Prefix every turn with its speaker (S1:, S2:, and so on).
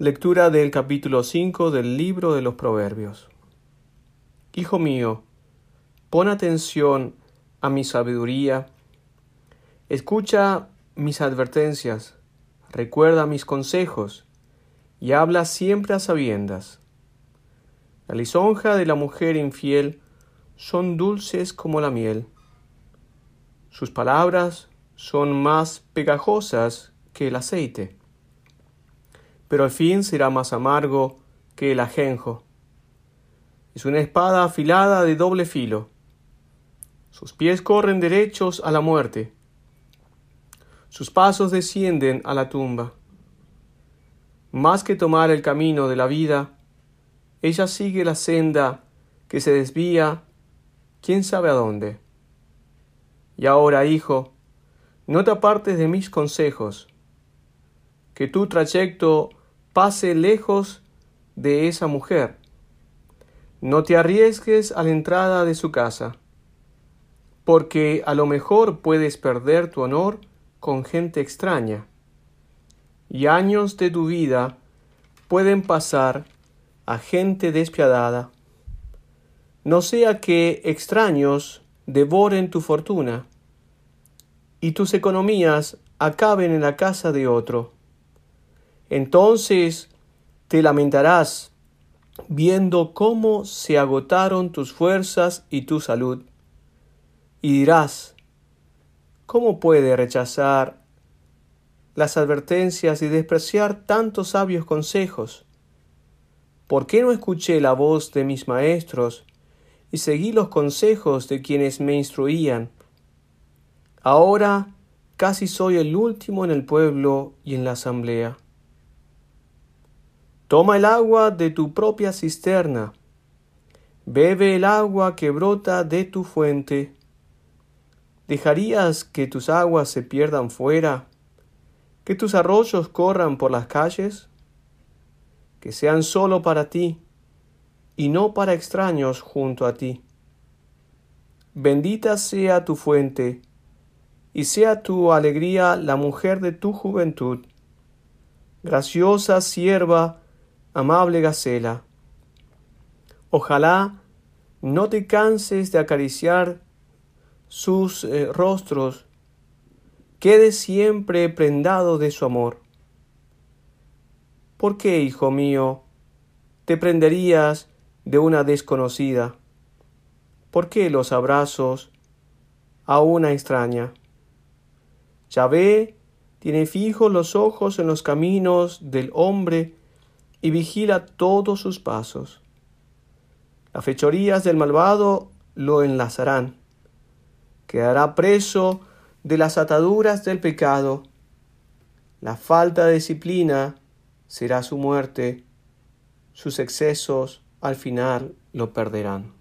S1: Lectura del capítulo 5 del libro de los Proverbios. Hijo mío, pon atención a mi sabiduría, escucha mis advertencias, recuerda mis consejos y habla siempre a sabiendas. La lisonja de la mujer infiel son dulces como la miel. Sus palabras son más pegajosas que el aceite pero al fin será más amargo que el ajenjo. Es una espada afilada de doble filo. Sus pies corren derechos a la muerte. Sus pasos descienden a la tumba. Más que tomar el camino de la vida, ella sigue la senda que se desvía, quién sabe a dónde. Y ahora, hijo, no te apartes de mis consejos, que tu trayecto pase lejos de esa mujer. No te arriesgues a la entrada de su casa, porque a lo mejor puedes perder tu honor con gente extraña, y años de tu vida pueden pasar a gente despiadada. No sea que extraños devoren tu fortuna y tus economías acaben en la casa de otro. Entonces te lamentarás viendo cómo se agotaron tus fuerzas y tu salud, y dirás, ¿cómo puede rechazar las advertencias y despreciar tantos sabios consejos? ¿Por qué no escuché la voz de mis maestros y seguí los consejos de quienes me instruían? Ahora casi soy el último en el pueblo y en la asamblea. Toma el agua de tu propia cisterna, bebe el agua que brota de tu fuente. ¿Dejarías que tus aguas se pierdan fuera, que tus arroyos corran por las calles? Que sean solo para ti y no para extraños junto a ti. Bendita sea tu fuente, y sea tu alegría la mujer de tu juventud. Graciosa sierva, amable Gacela, ojalá no te canses de acariciar sus eh, rostros, quede siempre prendado de su amor. ¿Por qué, hijo mío, te prenderías de una desconocida? ¿Por qué los abrazos a una extraña? Yahvé tiene fijos los ojos en los caminos del hombre y vigila todos sus pasos. Las fechorías del malvado lo enlazarán. Quedará preso de las ataduras del pecado. La falta de disciplina será su muerte. Sus excesos al final lo perderán.